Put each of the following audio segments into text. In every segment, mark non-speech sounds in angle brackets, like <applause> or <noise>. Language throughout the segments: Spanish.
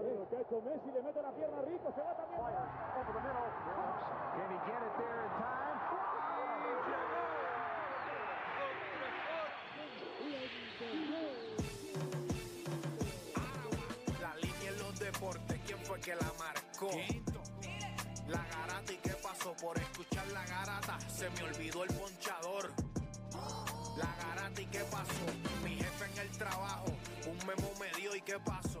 muchacho Messi le mete la pierna rico, se va también. Can he get it there in time? La línea en los deportes, ¿quién fue que la marcó? La garata y qué pasó por escuchar la garata, se me olvidó el ponchador. La garata y qué pasó, mi jefe en el trabajo, un memo me dio y qué pasó.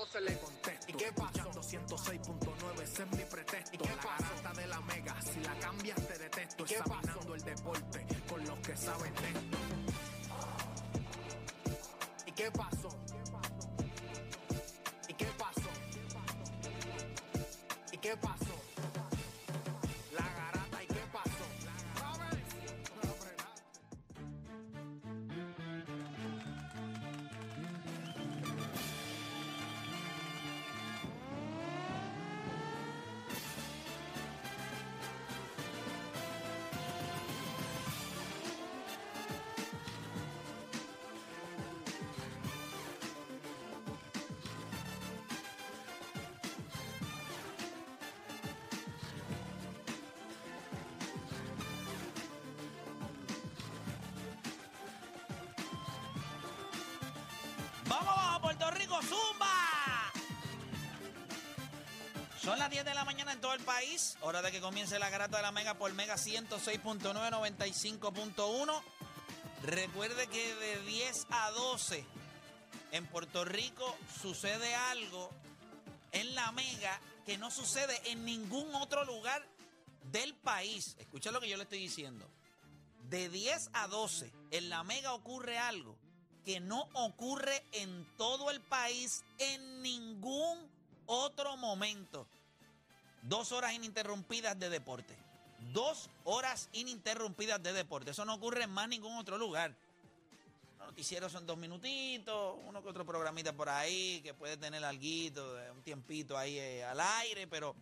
12 le contesto, ¿y qué pasó? 106.9, ese es mi pretexto, ¿y qué la garata de la mega, si la cambias te detesto, examinando el deporte con los que saben de esto. ¿Y qué pasó? ¿Y qué pasó? ¿Y qué pasó? Son las 10 de la mañana en todo el país. Hora de que comience la garata de la Mega por Mega 106.9, 95.1. Recuerde que de 10 a 12 en Puerto Rico sucede algo en la Mega que no sucede en ningún otro lugar del país. Escucha lo que yo le estoy diciendo. De 10 a 12 en la Mega ocurre algo que no ocurre en todo el país en ningún otro momento. Dos horas ininterrumpidas de deporte. Dos horas ininterrumpidas de deporte. Eso no ocurre en más ningún otro lugar. Los noticieros son dos minutitos, uno que otro programita por ahí que puede tener alguito, de un tiempito ahí eh, al aire, pero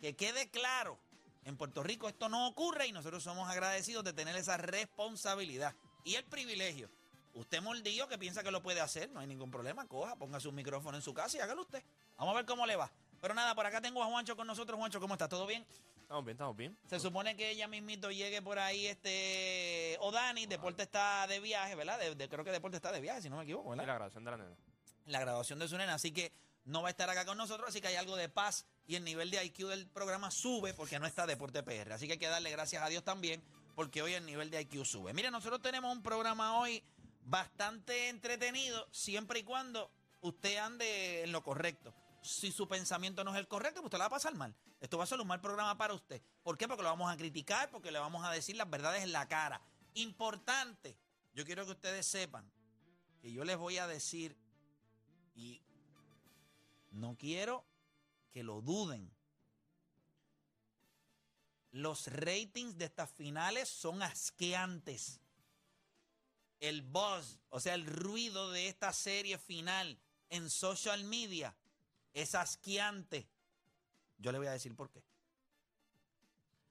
que quede claro, en Puerto Rico esto no ocurre y nosotros somos agradecidos de tener esa responsabilidad y el privilegio. Usted mordido que piensa que lo puede hacer, no hay ningún problema, coja, ponga su micrófono en su casa y hágalo usted. Vamos a ver cómo le va. Pero nada, por acá tengo a Juancho con nosotros. Juancho, ¿cómo está? ¿Todo bien? Estamos bien, estamos bien. Se supone que ella mismito llegue por ahí, este, Odani, Deporte está de viaje, ¿verdad? De- de- creo que Deporte está de viaje, si no me equivoco, Y ¿verdad? la grabación de la nena. la graduación de su nena, así que no va a estar acá con nosotros, así que hay algo de paz y el nivel de IQ del programa sube porque no está Deporte PR. Así que hay que darle gracias a Dios también porque hoy el nivel de IQ sube. Mire, nosotros tenemos un programa hoy bastante entretenido siempre y cuando usted ande en lo correcto. Si su pensamiento no es el correcto, pues usted la va a pasar mal. Esto va a ser un mal programa para usted. ¿Por qué? Porque lo vamos a criticar, porque le vamos a decir las verdades en la cara. Importante, yo quiero que ustedes sepan que yo les voy a decir y no quiero que lo duden. Los ratings de estas finales son asqueantes. El buzz, o sea, el ruido de esta serie final en social media es asqueante. Yo le voy a decir por qué.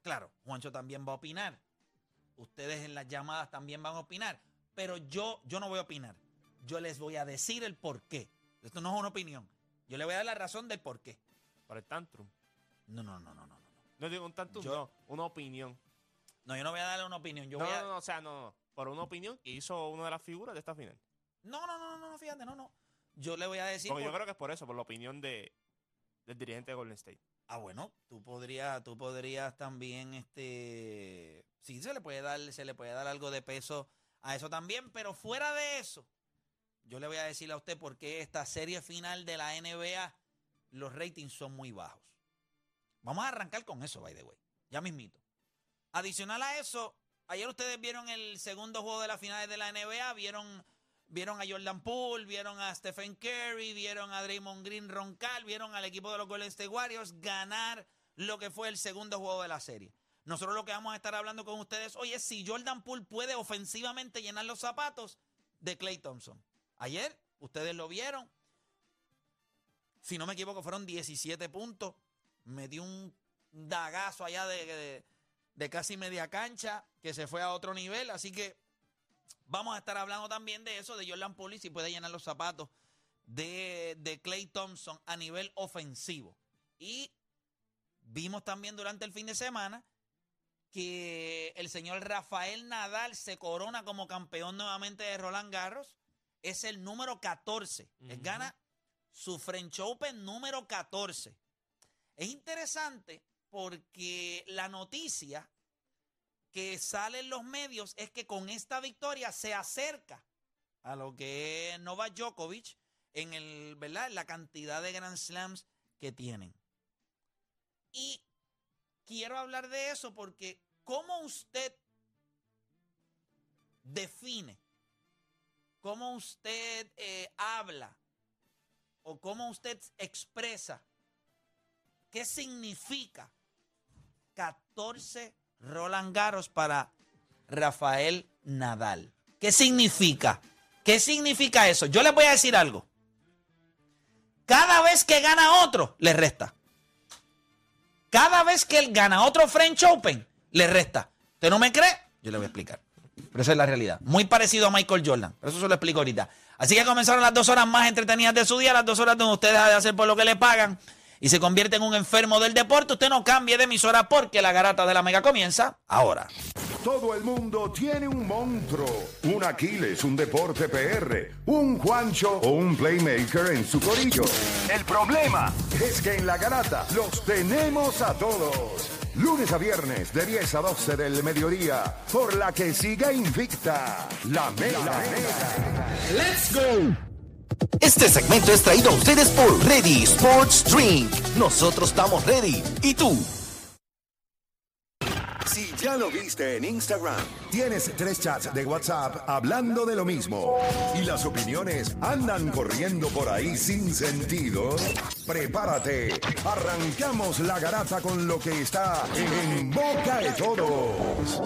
Claro, Juancho también va a opinar. Ustedes en las llamadas también van a opinar. Pero yo, yo no voy a opinar. Yo les voy a decir el por qué. Esto no es una opinión. Yo le voy a dar la razón del por qué. Para el tantrum. No, no, no, no, no. No, No digo un tantrum, Yo- no, una opinión. no yo no voy a darle una opinión. Yo no, voy a... no, no, o sea, no, no. Por una opinión que hizo una de las figuras de esta final. No, no, no, no, no, fíjate, no, no. Yo le voy a decir. Porque yo creo que es por eso, por la opinión de, del dirigente de Golden State. Ah, bueno, tú podrías, tú podrías también, este, sí, se le puede dar, se le puede dar algo de peso a eso también, pero fuera de eso, yo le voy a decir a usted por qué esta serie final de la NBA, los ratings son muy bajos. Vamos a arrancar con eso, by the way, ya mismito. Adicional a eso, ayer ustedes vieron el segundo juego de las finales de la NBA, vieron vieron a Jordan Poole, vieron a Stephen Curry, vieron a Draymond Green roncar, vieron al equipo de los Golden State Warriors ganar lo que fue el segundo juego de la serie. Nosotros lo que vamos a estar hablando con ustedes hoy es si Jordan Poole puede ofensivamente llenar los zapatos de Clay Thompson. Ayer, ustedes lo vieron. Si no me equivoco, fueron 17 puntos. Metió un dagazo allá de- de casi media cancha que se fue a otro nivel. Así que vamos a estar hablando también de eso, de Jordan Poole y si puede llenar los zapatos de, de Clay Thompson a nivel ofensivo. Y vimos también durante el fin de semana que el señor Rafael Nadal se corona como campeón nuevamente de Roland Garros. Es el número 14. Él gana su French Open número 14. Es interesante porque la noticia que sale en los medios es que con esta victoria se acerca a lo que es Novak Djokovic en el, ¿verdad? La cantidad de Grand Slams que tienen. Y quiero hablar de eso porque ¿cómo usted define, cómo usted eh, habla o cómo usted expresa qué significa 14 Roland Garros para Rafael Nadal? ¿Qué significa? ¿Qué significa eso? Yo les voy a decir algo. Cada vez que gana otro, le resta. Cada vez que él gana otro French Open, le resta. ¿Usted no me cree? Yo le voy a explicar. Pero esa es la realidad. Muy parecido a Michael Jordan. Eso se lo explico ahorita. Así que comenzaron las dos horas más entretenidas de su día, las dos horas donde usted deja de hacer por lo que le pagan y se convierte en un enfermo del deporte. Usted no cambie de emisora porque la garata de la mega comienza ahora. Todo el mundo tiene un monstruo, un Aquiles, un deporte PR, un Juancho o un playmaker en su corillo. El problema es que en la garata los tenemos a todos. Lunes a viernes de 10 a 12 del mediodía, por la que siga invicta la mega. Este segmento es traído a ustedes por Ready Sports Drink. Nosotros estamos ready. ¿Y tú? Si ya lo viste en Instagram, tienes tres chats de WhatsApp hablando de lo mismo y las opiniones andan corriendo por ahí sin sentido, prepárate. Arrancamos la garata con lo que está en boca de todos.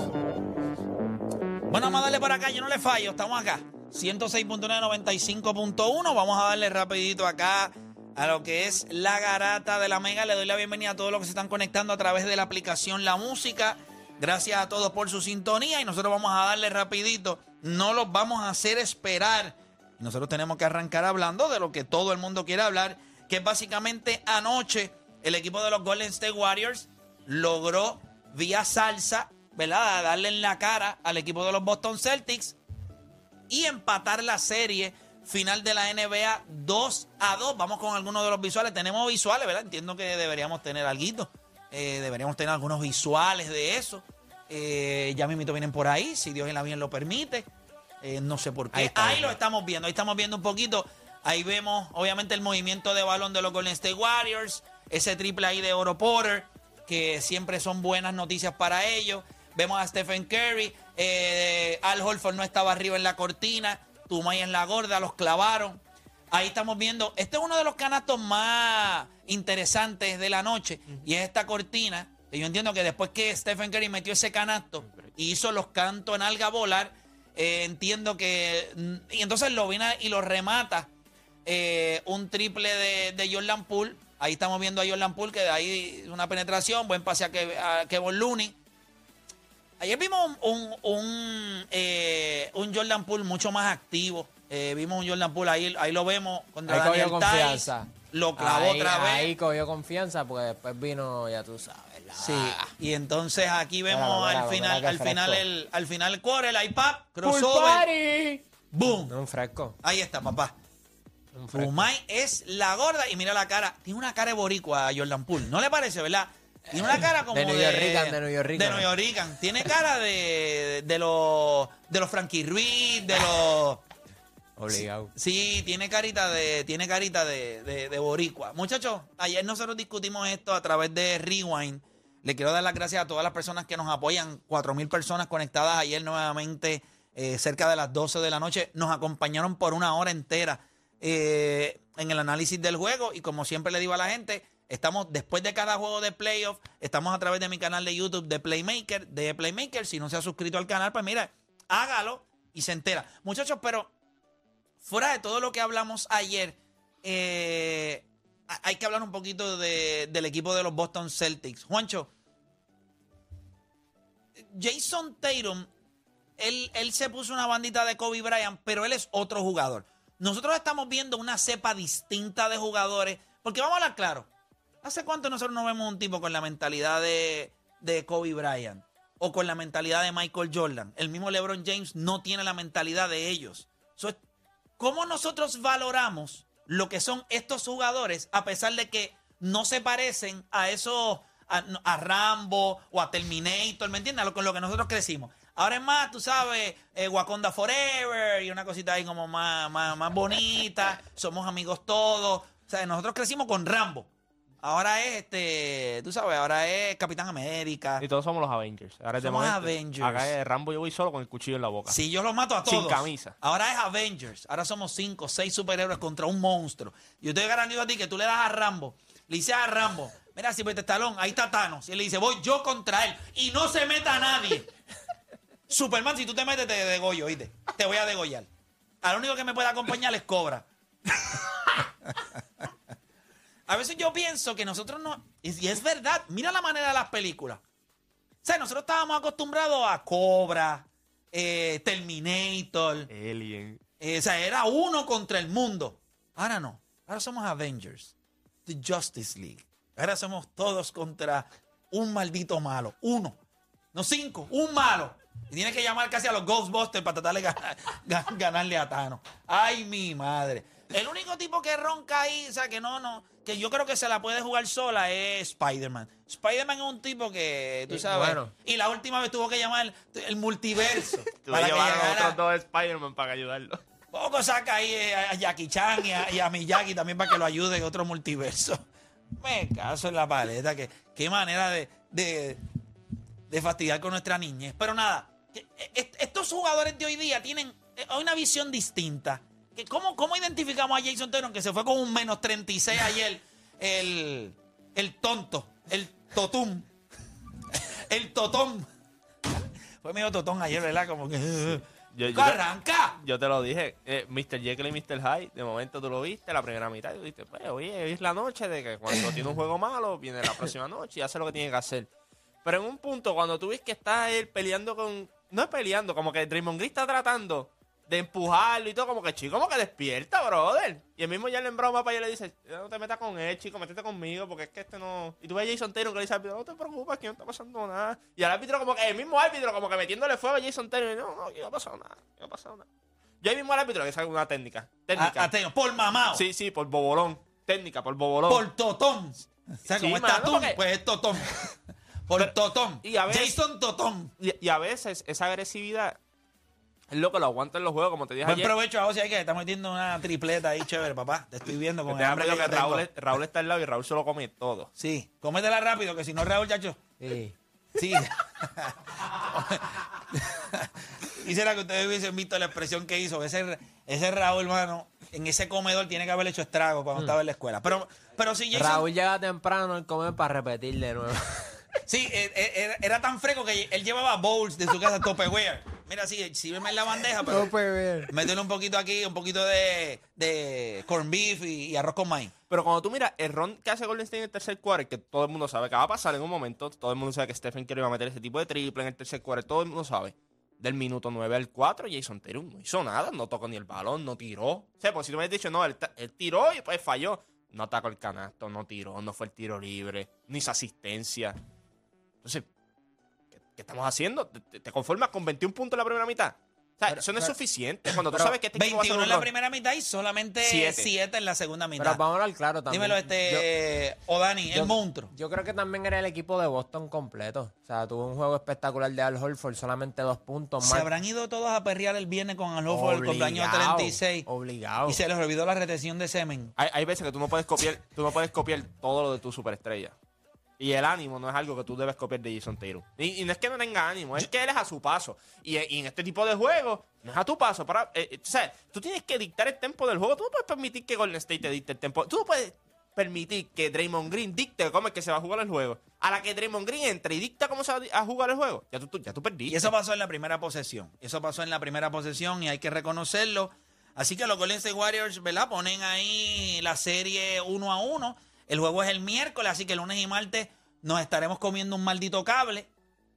Bueno, vamos a darle por acá, yo no le fallo, estamos acá. 106.995.1, vamos a darle rapidito acá a lo que es la garata de la mega. Le doy la bienvenida a todos los que se están conectando a través de la aplicación La Música. Gracias a todos por su sintonía y nosotros vamos a darle rapidito. No los vamos a hacer esperar. Nosotros tenemos que arrancar hablando de lo que todo el mundo quiere hablar, que básicamente anoche el equipo de los Golden State Warriors logró vía salsa, ¿verdad? Darle en la cara al equipo de los Boston Celtics y empatar la serie final de la NBA 2 a 2. Vamos con algunos de los visuales. Tenemos visuales, ¿verdad? Entiendo que deberíamos tener algo. Eh, deberíamos tener algunos visuales de eso. Eh, ya mismito vienen por ahí, si Dios en la bien lo permite. Eh, no sé por qué. Ahí está, ahí lo estamos viendo, ahí estamos viendo un poquito. Ahí vemos, obviamente, el movimiento de balón de los Golden State Warriors. Ese triple ahí de Oro Porter, que siempre son buenas noticias para ellos. Vemos a Stephen Curry. eh, Al Holford no estaba arriba en la cortina. Tumay en la gorda, los clavaron. Ahí estamos viendo. Este es uno de los canastos más interesantes de la noche. Y es esta cortina. Y yo entiendo que después que Stephen Curry metió ese canasto y hizo los cantos en alga volar, eh, entiendo que. mm, Y entonces lo viene y lo remata eh, un triple de, de Jordan Poole. Ahí estamos viendo a Jordan Poole, que de ahí una penetración, buen pase a, Kev- a Kevin Looney. Ayer vimos un, un, un, eh, un Jordan Poole mucho más activo. Eh, vimos un Jordan Poole ahí, ahí lo vemos contra Ahí cogió Daniel Tice. confianza. Lo clavó Ahí- otra vez. Ahí cogió confianza porque después vino, ya tú sabes. la- Sí, y entonces aquí vemos al final, al final el, al final el core, el iPad, ¡Pool crossover, boom. Un fresco. Ahí está, papá. Un fresco. Umay es la gorda y mira la cara. Tiene una cara de boricua a Jordan Poole. ¿No le parece, verdad? Tiene una cara como De. New Yorkican, de New Yorkican. De New. Tiene cara de, de, los... De los Frankie Ruiz, de los... Obligado. Sí, tiene carita de, tiene carita de, de- de boricua. Muchachos, ayer nosotros discutimos esto a través de Rewind. Le quiero dar las gracias a todas las personas que nos apoyan. Cuatro mil personas conectadas ayer nuevamente eh, cerca de las 12 de la noche. Nos acompañaron por una hora entera eh, en el análisis del juego y como siempre le digo a la gente, estamos después de cada juego de playoff, estamos a través de mi canal de YouTube de Playmaker, de Playmaker. Si no se ha suscrito al canal, pues mira, hágalo y se entera. Muchachos, pero fuera de todo lo que hablamos ayer, eh, hay que hablar un poquito de- del equipo de los Boston Celtics. Juancho, Jason Tatum, él, él se puso una bandita de Kobe Bryant, pero él es otro jugador. Nosotros estamos viendo una cepa distinta de jugadores, porque vamos a hablar claro. ¿Hace cuánto nosotros no vemos un tipo con la mentalidad de, de Kobe Bryant o con la mentalidad de Michael Jordan? El mismo LeBron James no tiene la mentalidad de ellos. ¿Cómo nosotros valoramos lo que son estos jugadores a pesar de que no se parecen a esos, a, Rambo o a Terminator, ¿me entiendes? Con lo que nosotros crecimos. Ahora es más, tú sabes, eh, Wakanda Forever y una cosita ahí como más, más, más bonita. Somos amigos todos. O sea, nosotros crecimos con Rambo. Ahora es, este, tú sabes, ahora es Capitán América. Y todos somos los Avengers. Ahora es Somos momento- Avengers. Acá es Rambo yo voy solo con el cuchillo en la boca. Si yo los mato a Sin todos. camisa. Ahora es Avengers. Ahora somos cinco, seis superhéroes contra un monstruo. Yo te garantizo a ti que tú le das a Rambo. Le dices a Rambo, mira, si este talón, ahí está Thanos. Y él le dice, voy yo contra él. Y no se meta nadie. Superman, si tú te metes, te degollo, oíste. Te voy a degollar. A lo único que me puede acompañar es Cobra. A veces yo pienso que nosotros no. Y es verdad, mira la manera de las películas. O sea, nosotros estábamos acostumbrados a Cobra, eh, Terminator. Alien. Eh, o sea, era uno contra el mundo. Ahora no. Ahora somos Avengers. The Justice League. Ahora somos todos contra un maldito malo. Uno. No cinco. Un malo. Y tienes que llamar casi a los Ghostbusters para tratar de ganar- <laughs> ga- ganarle a Thanos. Ay, mi madre. El único tipo que ronca ahí, o sea, que no, no, que yo creo que se la puede jugar sola es Spider-Man. Spider-Man es un tipo que, tú sabes, bueno. y la última vez tuvo que llamar el multiverso. <laughs> Tú vas a que llevar a otros dos Spider-Man para ayudarlo. poco saca ahí eh, a Jackie Chan y a, y a Miyagi también para que lo ayude en otro multiverso. <laughs> Me caso en la paleta. Que, qué manera de, de, de fastidiar con nuestra niñez. Pero nada, eh, est- estos jugadores de hoy día tienen eh, una visión distinta. Que ¿cómo, ¿Cómo identificamos a Jason Taylor que se fue con un menos 36 ayer? El, el tonto, el totum, el totón. Fue medio totón ayer, ¿verdad? Como que... Yo- yo te- ¡Arranca! Yo te lo dije, eh, Mr. Jekyll y Mr. Hyde, de momento tú lo viste, la primera mitad, y tú dijiste, pues, oye, hoy es la noche de que cuando tiene un juego malo, viene la próxima noche y hace lo que tiene que hacer. Pero en un punto, cuando tú ves que está él peleando con... No es peleando, como que Draymond Green está tratando de empujarlo y todo, como que chico, como que despierta, brother. Y el mismo Jalen Brown va para allá y le dice, no te metas con él, chico, métete conmigo, porque es que este no... Y tú ves a Jason Taylor que le dice al árbitro, no te preocupes, que no está pasando nada. Y al árbitro como que, el mismo árbitro como que metiéndole fuego a Jason Taylor, y no, no, que no ha pasado nada, que no ha pasado nada. Yo ahí mismo al árbitro le saca una técnica. Técnica. A- a Taylor, por mamado. Sí, sí, por bobolón. Técnica, por bobolón. Por totón. O sea, Sí, como está porque- pues es totón. <laughs> Por Pero- totón. y a veces- Jason Totón. Y, y a veces esa agresividad es lo que lo aguanta en los juegos, como te dije Buen ayer. provecho a hay que está metiendo una tripleta ahí chévere, papá. Te estoy viendo con el hambre que que. Raúl, es- Raúl está al lado y Raúl se lo come todo. Sí, cómetela rápido, que si no Raúl, chacho. Sí. Sí. <laughs> Quisiera que ustedes hubiesen visto la expresión que hizo. Ese, ese Raúl, hermano, en ese comedor tiene que haber hecho estrago cuando estaba en la escuela. Pero, pero si Jason, Raúl llega temprano al comer para repetir de nuevo. Sí, eh, eh, era, era tan fresco que él llevaba bowls de su casa <laughs> Tupperware. Mira, sí, sírveme en la bandeja, pero métele un poquito aquí, un poquito de, de corn beef y, y arroz con maíz. Pero cuando tú miras el ron que hace Golden State en el tercer quarter, que todo el mundo sabe que va a pasar en un momento, todo el mundo sabe que Stephen Curry va a meter ese tipo de triple en el tercer quarter, todo el mundo sabe. Del minuto 9 al 4, Jason Taylor no hizo nada, no tocó ni el balón, no tiró. O sea, pues si tú me hubieras dicho, no, él, tiró y pues falló. No atacó el canasto, no tiró, no fue el tiro libre, ni hizo asistencia. Entonces, ¿qué, estamos haciendo? ¿Te, conformas con 21 puntos en la primera mitad? O sea, eso no es suficiente. Cuando tú sabes que este equipo va a 21 en la primera mitad y solamente Siete. 7 en la segunda mitad. Pero vamos a hablar claro también. Dímelo, este, Odani, Yo- el monstruo. Yo creo que también era el equipo de Boston completo. O sea, tuvo un juego espectacular de Al Horford, solamente dos puntos. Se Mark- habrán ido todos a perrear el viernes con Alonso por el cumpleaños Obligado, 36 Obligado. y se les olvidó la retención de semen. Hay, hay veces que tú no puedes copiar, tú no puedes copiar todo lo de tu superestrella. Y el ánimo no es algo que tú debes copiar de Jason Taylor. Y, y no es que no tenga ánimo, es que él es a su paso. Y, y en este tipo de juegos, no es a tu paso. Para, eh, eh, o sea, tú tienes que dictar el tempo del juego. Tú no puedes permitir que Golden State te dicte el tempo. Tú no puedes permitir que Draymond Green dicte cómo es que se va a jugar el juego. A la que Draymond Green entre y dicta cómo se va a jugar el juego, ya tú, tú- ya tú perdiste. Y eso pasó en la primera posesión. Eso pasó en la primera posesión y hay que reconocerlo. Así que los Golden State Warriors, ¿verdad? Ponen ahí la serie uno a uno. El juego es el miércoles, así que lunes y martes nos estaremos comiendo un maldito cable,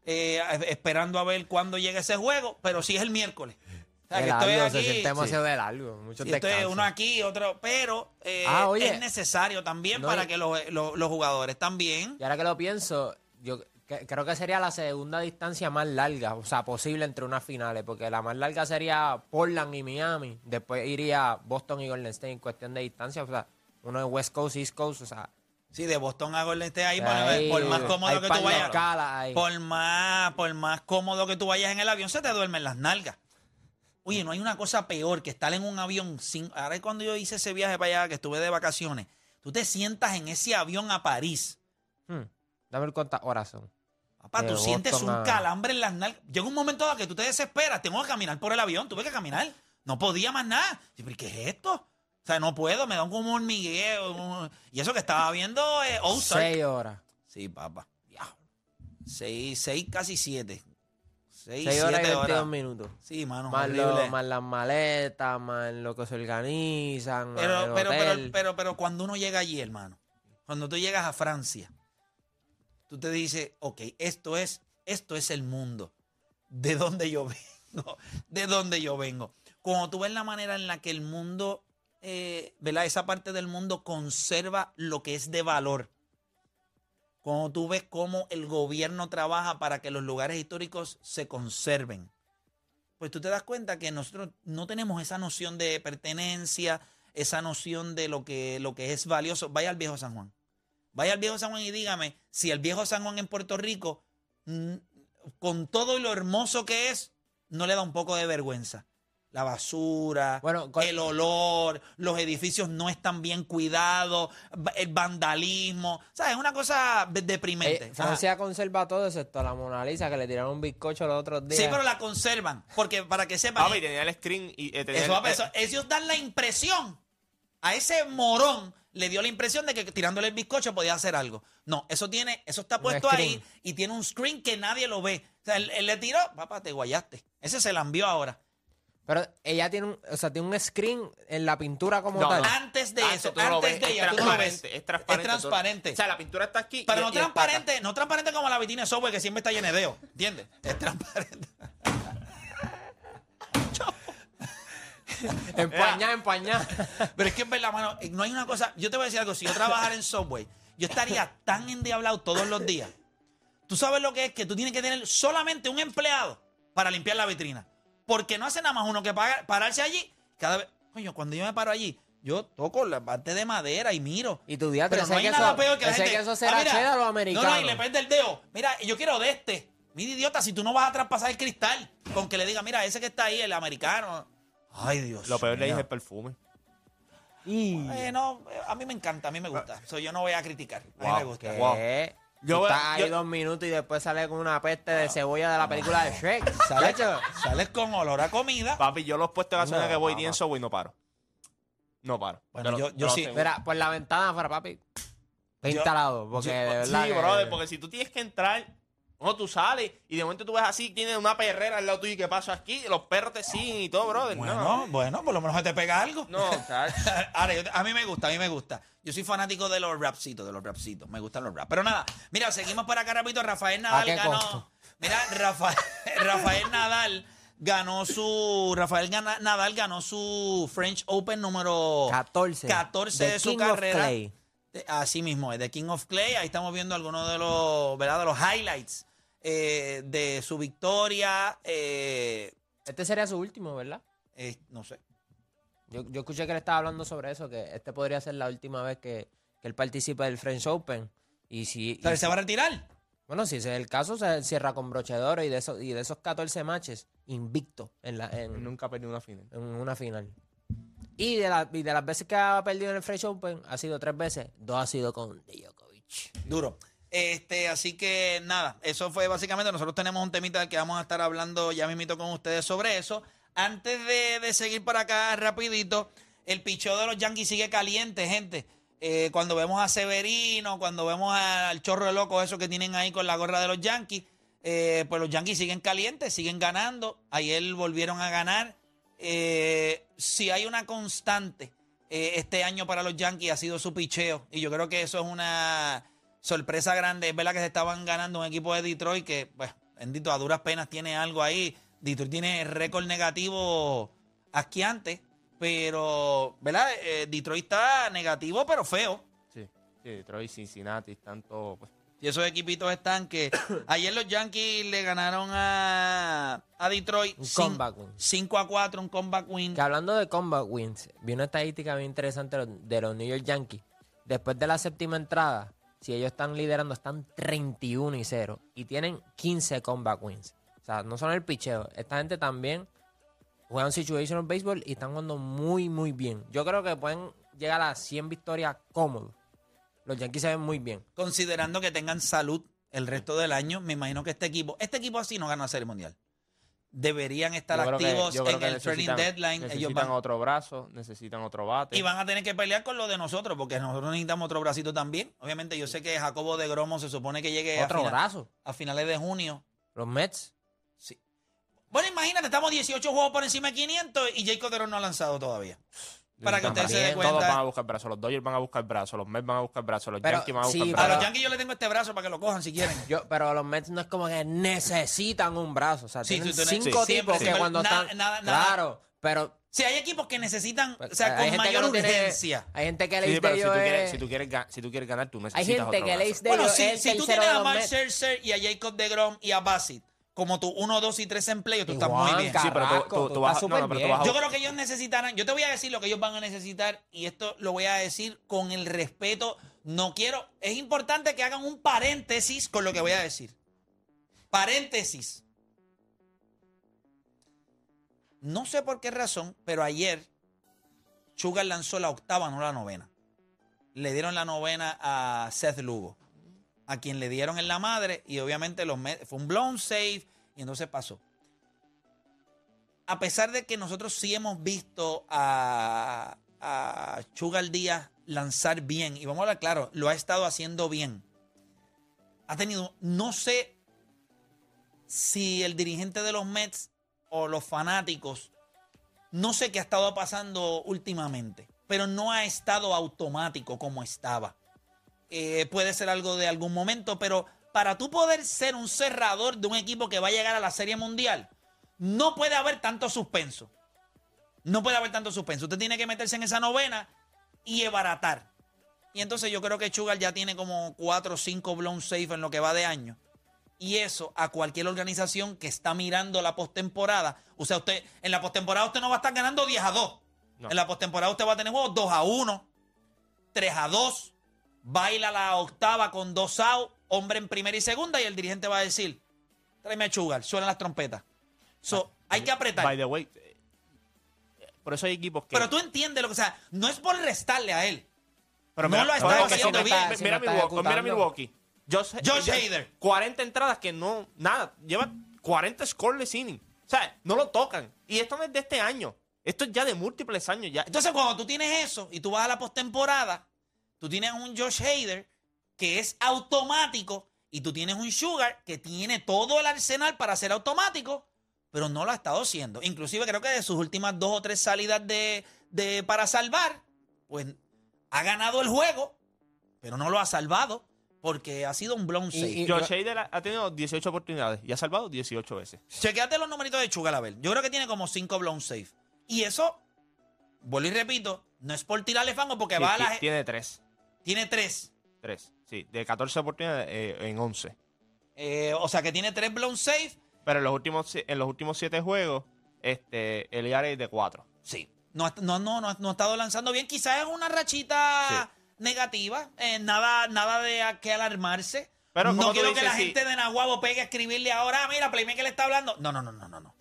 eh, esperando a ver cuándo llega ese juego, pero sí es el miércoles. O sea, De que estoy se siente demasiado. Muchos Sí, uno aquí, otro, pero eh, Ah, oye. es necesario también No, para que los, los- los jugadores también. Y ahora que lo pienso, yo que- creo que sería la segunda distancia más larga, o sea, posible entre unas finales, porque la más larga sería Portland y Miami, después iría Boston y Golden State en cuestión de distancia, o sea, uno es West Coast, East Coast, o sea, Sí, de Boston a Golden State ahí, por- ahí por más cómodo que tú de vayas. Por más, por más cómodo que tú vayas en el avión, se te duermen las nalgas. Oye, no hay una cosa peor que estar en un avión sin. Ahora cuando yo hice ese viaje para allá, que estuve de vacaciones, tú te sientas en ese avión a París. Hmm, Dame ver cuántas horas son. Papá, De tú sientes un calambre en las nalgas. Llega un momento dado que tú te desesperas, tengo que caminar por el avión, tuve que caminar. No podía más nada. Y, ¿pero qué es esto? O sea, no puedo, me da como un hormigueo. Y eso que estaba viendo eh, Ozark. Seis horas. Sí, papá. Diablo. Seis, seis, casi siete. Seis, Seis horas y siete 22 horas. minutos. Sí, mano, Más, lo- más las maletas, más lo que se organizan, más el pero, pero, pero, pero, pero cuando uno llega allí, hermano, cuando tú llegas a Francia, tú te dices, ok, esto es, esto es el mundo. ¿De dónde yo <laughs> vengo? ¿De dónde yo vengo? Cuando tú ves la manera en la que el mundo, eh. Esa parte del mundo conserva lo que es de valor. Cuando tú ves cómo el gobierno trabaja para que los lugares históricos se conserven. Pues tú te das cuenta que nosotros no tenemos esa noción de pertenencia, esa noción de lo que, lo que es valioso. Vaya al viejo San Juan. Vaya al viejo San Juan y dígame si el viejo San Juan en Puerto Rico, mm, con todo lo hermoso que es, no le da un poco de vergüenza. La basura, Bueno, el olor, los edificios no están bien cuidados, el vandalismo. O sea, es una cosa de- deprimente. Eh, Francia conserva todo excepto la Mona Lisa que le tiraron un bizcocho los otros días. Sí, pero la conservan. Porque para que sepan. Papi, tenía el screen y eh, tenía Eso, el- eso- ellos dan la impresión. A ese morón le dio la impresión de que tirándole el bizcocho podía hacer algo. No, eso tiene, eso está puesto ahí y tiene un screen que nadie lo ve. O sea, él, él le tiró, papá, te guayaste. Ese se la envió ahora. Pero ella tiene un, o sea, tiene un screen en la pintura como No, tal. no. Antes de Antes eso, tú no lo antes ves, de es ella, tú no lo ves. transparente, es transparente. Es transparente. O sea, la pintura está aquí. Pero y- no y transparente, no transparente como la vitrina de software que siempre está llena de dedos. ¿Entiendes? Es transparente. <laughs> Empañada, empañada. Pero es que es verdad, mano, eh, no hay una cosa. Yo te voy a decir algo. Si yo trabajara en Subway, yo estaría tan endiablado todos los días. Tú sabes lo que es que tú tienes que tener solamente un empleado para limpiar la vitrina. Porque no hace nada más uno que pagar- pararse allí. Cada vez, coño, cuando yo me paro allí, yo toco la parte de madera y miro. Y tu día Pero no hay nada peor que la gente. queso será "Ah, mira, No, americano. no, y le prende el dedo. Mira, yo quiero de este. Mira, idiota, si tú no vas a traspasar el cristal, con que le diga, mira, ese que está ahí, el americano. Ay, Dios. Lo peor le dije el perfume. Y- Eh, no, a mí me encanta, a mí me gusta. So, yo no voy a criticar. A mí Wow, me gusta. ¿Qué? Wow. Yo- estás ahí yo- dos minutos y después sale con una peste de cebolla de la película de Shrek. <laughs> Sales, sales con olor a comida. Papi, yo los puestos de gasolina No, que voy papá. y en Subway no paro. No paro. Bueno, Te lo- yo- te yo lo sí- aseguro. Mira, por la ventana afuera, papi. Está instalado. Porque Yo- de verdad. sí, que- brother, porque si tú tienes que entrar, no, tú sales y de momento tú ves así, tienes una perrera al lado tuyo y qué pasa aquí, los perros te siguen y todo, brother. Bueno, no, bueno, por lo menos se te pega algo. no. <laughs> Ahora, yo- a mí me gusta, a mí me gusta. Yo soy fanático de los rapsitos, de los rapsitos. Me gustan los rap. Pero nada, mira, seguimos por acá rapidito. Rafael Nadal qué ganó. costo? Mira, Rafael, <laughs> Rafael Nadal ganó su. Rafael Nadal ganó su French Open número 14. 14 The de su King carrera. Clay. De- Así mismo, es The King of Clay. Ahí estamos viendo algunos de los, ¿verdad? De los highlights eh, de su victoria. eh, Este sería su último, ¿verdad? eh, no sé. Yo, yo escuché que él estaba hablando sobre eso, que este podría ser la última vez que, que él participe del French Open. Y si, y Pero si- se va a retirar. bueno, si ese es el caso, se cierra con oro y de esos, y de esos 14 matches, invicto en, la, en, <laughs> Nunca perdí una final. en una final. Y de, la- y de las veces que ha perdido en el French Open, ha sido tres veces, dos ha sido con Djokovic. Duro. Este, así que nada, eso fue básicamente. Nosotros tenemos un temita del que vamos a estar hablando ya mismito con ustedes sobre eso. Antes de, de seguir para acá rapidito, el picheo de los Yankees sigue caliente, gente. Eh, cuando vemos a Severino, cuando vemos al chorro de locos, eso que tienen ahí con la gorra de los Yankees, eh, pues los Yankees siguen calientes, siguen ganando. Ayer volvieron a ganar. Eh, si hay una constante eh, este año para los Yankees ha sido su picheo. Y yo creo que eso es una sorpresa grande. Es verdad que se estaban ganando un equipo de Detroit que, pues, bendito, a duras penas tiene algo ahí. Detroit tiene récord negativo asqueante, pero, ¿verdad? Eh, Detroit está negativo, pero feo. Sí, sí Detroit, Cincinnati, tanto. Pues, Y esos equipitos están que <coughs> ayer los Yankees le ganaron a, a Detroit Un cin- comeback win. 5 a 4, un comeback win. Que hablando de combat wins, vi una estadística bien interesante de los New York Yankees. Después de la séptima entrada, si ellos están liderando, están 31 y 0 y tienen 15 comeback wins. O sea, no son el picheo. Esta gente también juegan situational baseball y están jugando muy, muy bien. Yo creo que pueden llegar a 100 victorias cómodos. Los Yankees se ven muy bien. Considerando que tengan salud el resto del año, me imagino que este equipo, este equipo así no gana la Serie Mundial. Deberían estar yo creo que- activos en el trading necesitan- deadline. Ellos Necesitan van, otro brazo, necesitan otro bate. y van a tener que pelear con lo de nosotros, porque nosotros necesitamos otro bracito también. Obviamente, yo sé que Jacobo de Gromo se supone que llegue a, Otro fina- brazo. a finales de junio. Los Mets. Sí. Bueno, imagínate, estamos 18 juegos por encima de 500 y Jacob Deron no ha lanzado todavía. Para que ustedes se den También, Todos van a cuenta. buscar brazos. Los Dodgers van a buscar brazos. Los Mets van a buscar brazos. Los Pero, Yankees van a sí, buscar A brazos. los Yankees yo le tengo este brazo para que lo cojan si quieren. Yo, pero los Mets no es como que necesitan un brazo. O sea, Sí, tienen sí, tú ne- cinco sí, tipos que sí. cuando Nada- están. nada- nada. Claro, pero. Si hay equipos que necesitan, pues, o sea, hay con mayor no tiene- urgencia. hay gente que le Sí, dice pero si tú, quieres, es- si, tú quieres, si tú quieres ganar, tú Hay necesitas gente otro que le brazo. dice Bueno, si, es el si tú tienes de a Mark. Scherzer y a Jacob DeGrom y a Bassett como tu 1, 2 y 3 empleos, tú estás muy bien. Carrasco, Sí, pero tú- tú- tú tú vas- estás no, no, súper pero tú bien. vas a- Yo creo que ellos necesitarán, yo te voy a decir lo que ellos van a necesitar y esto lo voy a decir con el respeto. No quiero, es importante que hagan un paréntesis con lo que voy a decir. Paréntesis. No sé por qué razón, pero ayer Sugar lanzó la octava, no la novena. Le dieron la novena a Seth Lugo, a quien le dieron en la madre y obviamente los fue un blown save y entonces pasó a pesar de que nosotros sí hemos visto a, a Díaz lanzar bien, y vamos a hablar claro, lo ha estado haciendo bien. Ha tenido, no sé si el dirigente de los Mets o los fanáticos, no sé qué ha estado pasando últimamente, pero no ha estado automático como estaba. Eh, puede ser algo de algún momento, pero para tú poder ser un cerrador de un equipo que va a llegar a la Serie Mundial, no puede haber tanto suspenso. No puede haber tanto suspenso. Usted tiene que meterse en esa novena y ebaratar. Y entonces yo creo que Sugar ya tiene como 4 o 5 blown safe en lo que va de año. Y eso a cualquier organización que está mirando la postemporada. O sea, usted en la postemporada usted no va a estar ganando 10 a 2. No. En la postemporada usted va a tener juegos 2 a 1, 3 a 2. Baila la octava con dos outs, hombre en primera y segunda. Y el dirigente va a decir: tráeme a Sugar, suenan las trompetas. So, hay que apretar. By the way, eh, por eso hay equipos que. Pero tú entiendes lo que o sea, no es por restarle a él. Pero no lo ha estado haciendo bien. está- Mira Milwaukee. Mira. Milwaukee. Josh, Josh Hader. 40 entradas que no. Nada. Lleva 40 scoreless innings. O sea, no lo tocan. Y esto no es de este año. Esto es ya de múltiples años. Ya. Entonces, cuando tú tienes eso y tú vas a la postemporada, tú tienes un Josh Hader que es automático y tú tienes un Sugar que tiene todo el arsenal para ser automático, pero no lo ha estado haciendo. Inclusive creo que de sus últimas dos o tres salidas de, de para salvar, pues ha ganado el juego, pero no lo ha salvado porque ha sido un blown save. Josh Hader ha- tenido 18 oportunidades y ha salvado 18 veces. Chequeate los numeritos de Sugar, a ver. Yo creo que tiene como 5 blown save. Y eso, vuelvo y repito, no es por tirarle fango porque Sí, va a la... Tiene 3. Tiene 3. 3. Sí, de 14 oportunidades eh, en 11. Eh, o sea que tiene 3 blown save. Pero en los últimos, en los últimos 7 juegos, este, el ERA es de 4. Sí. No, no, no, no, no ha estado lanzando bien. Quizás es una rachita negativa. eh, nada, nada de a- que alarmarse. Pero, no quiero que la sí. gente de Nahuabo pegue a escribirle ahora, "Ah, mira, Playmaker le está hablando. No, no, no, no, no, no.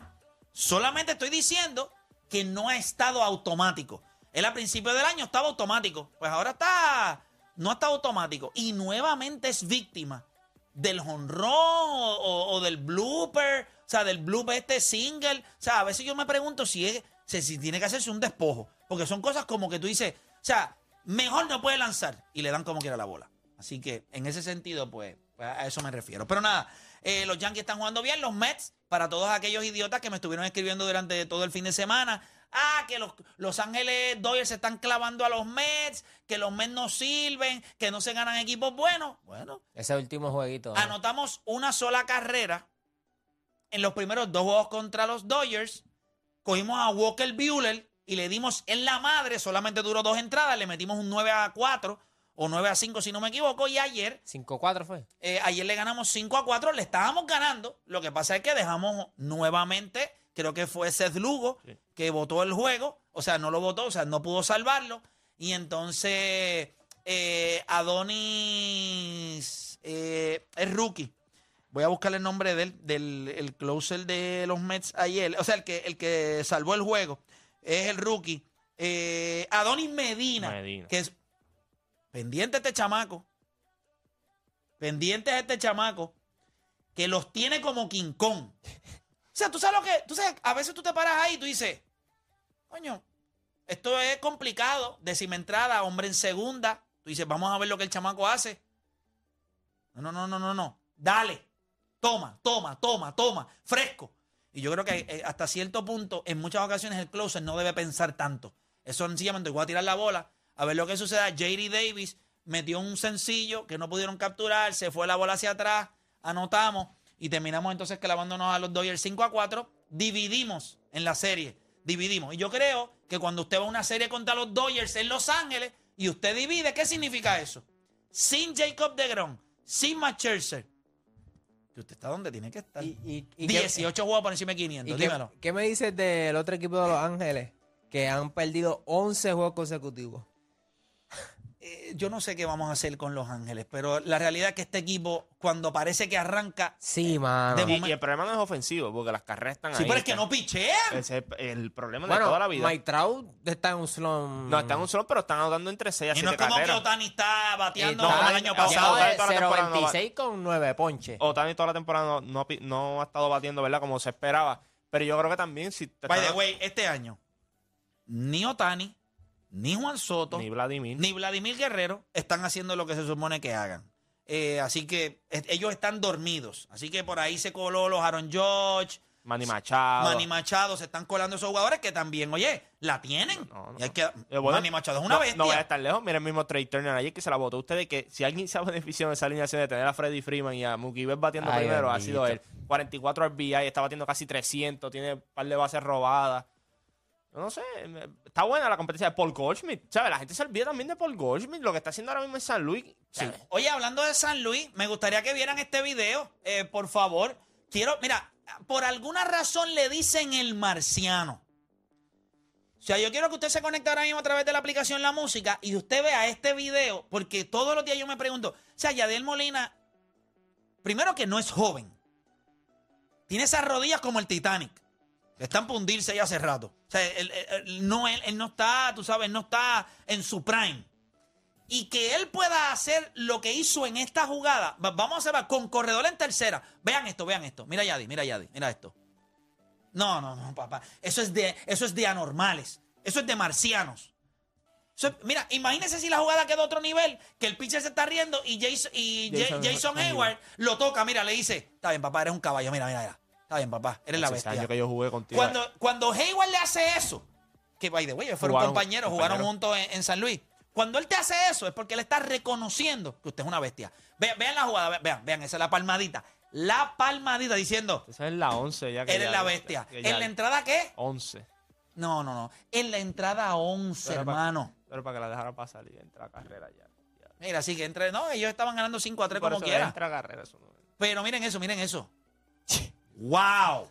Solamente estoy diciendo que no ha estado automático. Él al principio del año estaba automático. Pues ahora está no está automático y nuevamente es víctima del honrón o, del blooper, o sea, del blooper este single. O sea, a veces yo me pregunto si, es, si, si tiene que hacerse un despojo, porque son cosas como que tú dices, o sea, mejor no puede lanzar y le dan como quiera la bola. Así que en ese sentido, pues, pues, a eso me refiero. Pero nada, eh, los Yankees están jugando bien, los Mets, para todos aquellos idiotas que me estuvieron escribiendo durante todo el fin de semana. Ah, que los, los Ángeles Dodgers se están clavando a los Mets, que los Mets no sirven, que no se ganan equipos buenos. Bueno, Ese último jueguito. ¿no? anotamos una sola carrera en los primeros dos juegos contra los Dodgers. Cogimos a Walker Buehler y le dimos en la madre, solamente duró dos entradas, le metimos un 9 a 4 o 9 a 5 si no me equivoco. Y ayer, 5-4 fue. eh, ayer le ganamos 5 a 4, le estábamos ganando. Lo que pasa es que dejamos nuevamente, creo que fue Seth Lugo, que votó el juego, o sea, no lo votó, o sea, no pudo salvarlo. Y entonces eh, Adonis eh, es rookie. Voy a buscarle el nombre del, del el closer de los Mets ayer. O sea, el que, el que salvó el juego. Es el rookie. Eh, Adonis Medina, Medina. Que es pendiente este chamaco. Pendiente es este chamaco. Que los tiene como King Kong. Sea, tú sabes lo que. Tú sabes, a veces tú te paras ahí y tú dices, coño, esto es complicado. Décima entrada, hombre en segunda. Tú dices, vamos a ver lo que el chamaco hace. No, no, no, no, no, no. Dale. Toma, toma, toma, toma. Fresco. Y yo creo que eh, hasta cierto punto, en muchas ocasiones, el closer no debe pensar tanto. Eso sencillamente voy a tirar la bola, a ver lo que suceda. JD Davis metió un sencillo que no pudieron capturar, se fue la bola hacia atrás, anotamos y terminamos entonces clavándonos a los Dodgers 5 a 4. Dividimos en la serie, dividimos. Y yo creo que cuando usted va a una serie contra los Dodgers en Los Ángeles y usted divide, ¿qué significa eso? Sin Jacob DeGrom, sin Matt Scherzer, que usted está donde tiene que estar. Y- y- y qué- 18 juegos por encima de 500, ¿Y qué, dímelo. qué me dices del otro equipo de Los Ángeles? Que han perdido 11 juegos consecutivos. Eh, yo no sé qué vamos a hacer con Los Ángeles, pero la realidad es que este equipo, cuando parece que arranca, Sí, mano. de Y, momento- y el problema no es ofensivo, porque las carreras están sí, ahí. pero es que no pichean. Ese es el problema de bueno, toda la vida. Mike Trout está en un slump. No, están en un solo, pero están anotando entre 6 a Y 7 no es como que carreras. Otani está bateando no, como el año pasado. Otani de toda la temporada no va- 0.26 con 9 ponches. Otani toda la temporada no, no, no ha estado batiendo, ¿verdad? Como se esperaba. Pero yo creo que también si te By the way, este año, ni Otani, ni Juan Soto, ni ni, Vladimir. Vladimir Guerrero están haciendo lo que se supone que hagan. Eh, así que ellos están dormidos. Así que por ahí se coló los Aaron George, Manny Machado. Manny Machado, se están colando esos jugadores que también, oye, la tienen. No, no. Y hay que, Eh, bueno, Manny Machado es una no, bestia. No voy a estar lejos. Mira el mismo Trey Turner ayer que se la votó usted de que si alguien se ha beneficiado de esa alineación de tener a Freddy Freeman y a Mookie Betts batiendo Ay, primero, ha sido él. 44 RBI, está batiendo casi 300, tiene un par de bases robadas. No sé, me- está buena la competencia de Paul Goldschmidt. ¿Sabes? La gente se olvida también de Paul Goldschmidt, lo que está haciendo ahora mismo en San Luis. Oye, hablando de San Luis, me gustaría que vieran este video, eh, por favor. Quiero, mira, por alguna razón le dicen el marciano. O sea, yo quiero que usted se conecte ahora mismo a través de la aplicación La Música y usted vea este video, porque todos los días yo me pregunto, o sea, Yadiel Molina, primero que no es joven, tiene esas rodillas como el Titanic, están para hundirse ya hace rato. O sea, él, no, él, él no está, tú sabes, no está en su prime y que él pueda hacer lo que hizo en esta jugada, va- vamos a hacer con corredor en tercera. Vean esto, vean esto. Mira Yadi, mira Yadi, mira esto. No, no, no, papá. Eso es de, eso es de anormales. Eso es de marcianos. Eso es- mira, imagínese si la jugada queda a otro nivel, que el pitcher se está riendo y Jason, y Ja- Jason. Hayward lo toca, mira, le dice, está bien, papá, eres un caballo, mira, mira, mira. Está bien, papá, eres la Ese bestia. año que yo jugué contigo. Cuando, cuando Hayward le hace eso, que by the way, ellos fueron Jugaron- compañeros, jugaron compañeros. juntos en, en San Luis. Cuando él te hace eso es porque él está reconociendo que usted es una bestia. Vean, vean la jugada, ve- vean, vean, esa es la palmadita. La palmadita diciendo, Esa es la 11 ya que eres ya- la bestia. ya- ¿En la entrada qué? 11. No, no, no. En la entrada 11, Pero para- hermano. Pero para que la dejara pasar y entra a carrera ya. Mira, así que entre. No, ellos estaban ganando 5 a 3 Por como eso quiera. Entra a carrera, eso no- Pero miren eso, miren eso. ¡Wow!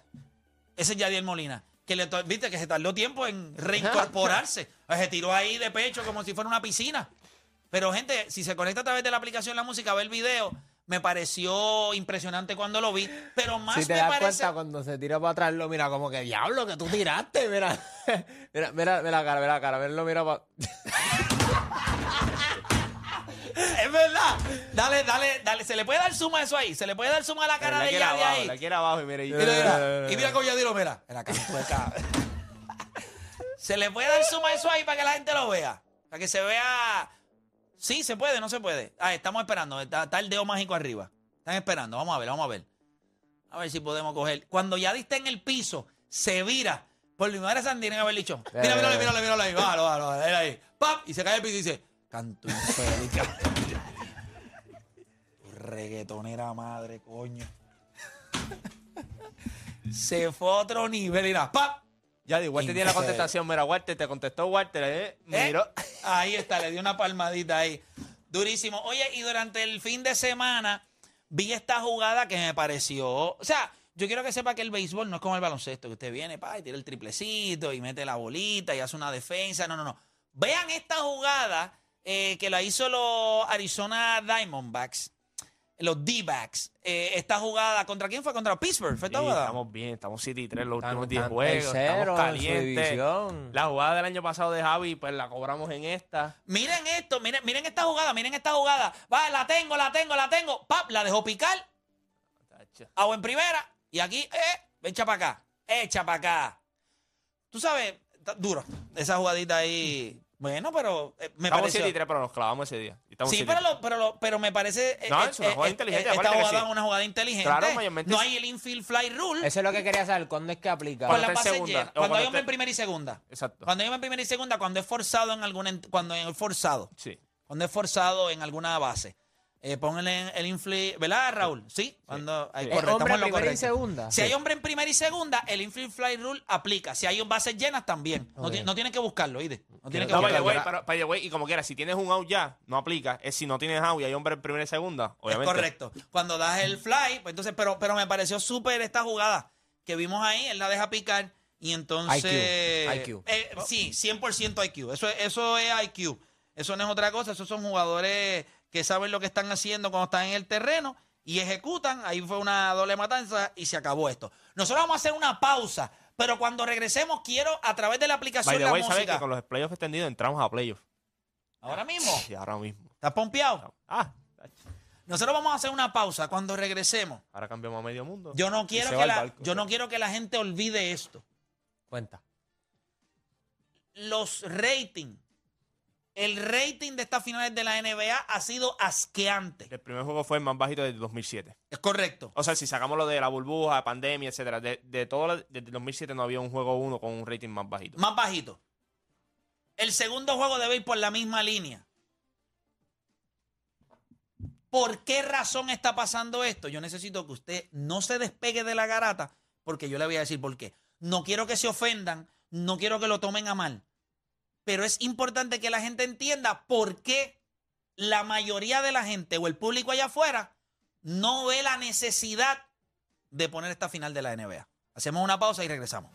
Ese es Yadiel Molina. Que le viste que se tardó tiempo en reincorporarse. se tiró ahí de pecho como si fuera una piscina. Pero, gente, si se conecta a través de la aplicación La Música, ve el video. Me pareció impresionante cuando lo vi. Pero más Si te me das parece. cuenta cuando se tira para atrás, lo mira como que diablo que tú tiraste, mira. <laughs> mira, mira, mira la cara, mira la cara, verlo mira para. <laughs> Dale, dale, dale. ¿Se le puede dar suma a eso ahí? ¿Se le puede dar suma a la cara la de Yadi abajo, ahí? la quiere abajo y mira. y- Mira, mira. Y mira cómo Yadi lo mira. Mira, cantueca. ¿Se le puede dar suma a eso ahí para que la gente lo vea? Para que se vea... Sí, se puede, no se puede. Ah, estamos esperando. Está, está el dedo mágico arriba. Están esperando. Vamos a ver, vamos a ver. A ver si podemos coger. Cuando Yadi está en el piso, se vira. Por mi madre San tienen que haber dicho. Mira, míralo, míralo, míralo ahí. Bájalo, ahí. ¡Pap! Y se cae el piso y dice, canto infeliz. Reggaetonera madre, coño. <laughs> se fue a otro nivel. Mira, ¡pap! Ya digo, Walter tiene la contestación. Mira, Walter, te contestó Walter. Eh, ¿Eh? miró. <laughs> Ahí está, le dio una palmadita ahí. Durísimo. Oye, y durante el fin de semana vi esta jugada que me pareció. O sea, yo quiero que sepa que el béisbol no es como el baloncesto, que usted viene, pa, y tira el triplecito y mete la bolita y hace una defensa. No, no, no. Vean esta jugada eh, que la hizo los Arizona Diamondbacks, los D-backs. Eh, esta jugada, ¿contra quién fue? ¿Contra Pittsburgh? ¿Fue esta Sí, jugada? estamos bien, estamos 7 y 3 los Están- últimos 10 están juegos. Estamos su calientes. La jugada del año pasado de Javi, pues la cobramos en esta. Miren esto, miren, miren esta jugada, miren esta jugada. Va, la tengo, la tengo, la tengo. Pap, la dejó picar. Hago en primera. Y aquí, eh, echa para acá. Echa para acá. Tú sabes, está duro. Esa jugadita ahí. Bueno, pero eh, me Estamos pareció. 7 y 3, pero nos clavamos ese día. Estamos Sí, 7 y pero, 3. lo- pero, lo- pero me parece. eh, No, eh, es una eh, jugada eh, inteligente, Esta jugada sí. es una jugada inteligente. Claro, mayormente no es- hay el infield fly rule. Eso es lo que quería saber. ¿Cuándo es que aplica? Cuando las está en bases segunda, Cuando cuando hay hombre en primera y segunda. Exacto. Cuando hay hombre en primera y segunda, cuando es forzado en alguna. Cuando es forzado. Sí. Cuando es forzado en alguna base. Eh, pónganle el infli, ¿verdad, Raúl? Sí, cuando hay Sí. ¿Es correcto, hombre en primera y correcto. segunda? Si hay hombre en primera y segunda, el infield fly rule aplica. Si hay bases llenas, también. No, ti- no tienes que buscarlo, ¿oíste? No tienes que No, by the buscarlo. way, by the way, y como quiera, si tienes un out ya, no aplica. Es si no tienes out y hay hombre en primera y segunda, Es obviamente. correcto. Cuando das el fly, pues entonces, pero, pero me pareció súper esta jugada que vimos ahí, él la deja picar y entonces... IQ. Eh, sí, 100% IQ. Eso, es- eso es IQ. Eso no es otra cosa, esos son jugadores que saben lo que están haciendo cuando están en el terreno y ejecutan. Ahí fue una doble matanza y se acabó esto. Nosotros vamos a hacer una pausa, pero cuando regresemos quiero a través de la aplicación By the la way, ¿sabes música. que con los playoffs extendidos entramos a playoffs? Ahora mismo. Y ahora mismo. ¿Estás pompeado? Ah. Nosotros vamos a hacer una pausa cuando regresemos. ahora cambiamos a medio mundo. Yo no quiero que la, barco. yo no quiero que la gente olvide esto. Cuenta. Los ratings, el rating de estas finales de la NBA ha sido asqueante. El primer juego fue el más bajito desde 2007. Es correcto. O sea, si sacamos lo de la burbuja, pandemia, etcétera, de, de todo desde el 2007 no había un juego uno con un rating más bajito. Más bajito. El segundo juego debe ir por la misma línea. ¿Por qué razón está pasando esto? Yo necesito que usted no se despegue de la garata porque yo le voy a decir por qué. No quiero que se ofendan, no quiero que lo tomen a mal, pero es importante que la gente entienda por qué la mayoría de la gente o el público allá afuera no ve la necesidad de poner esta final de la NBA. Hacemos una pausa y regresamos.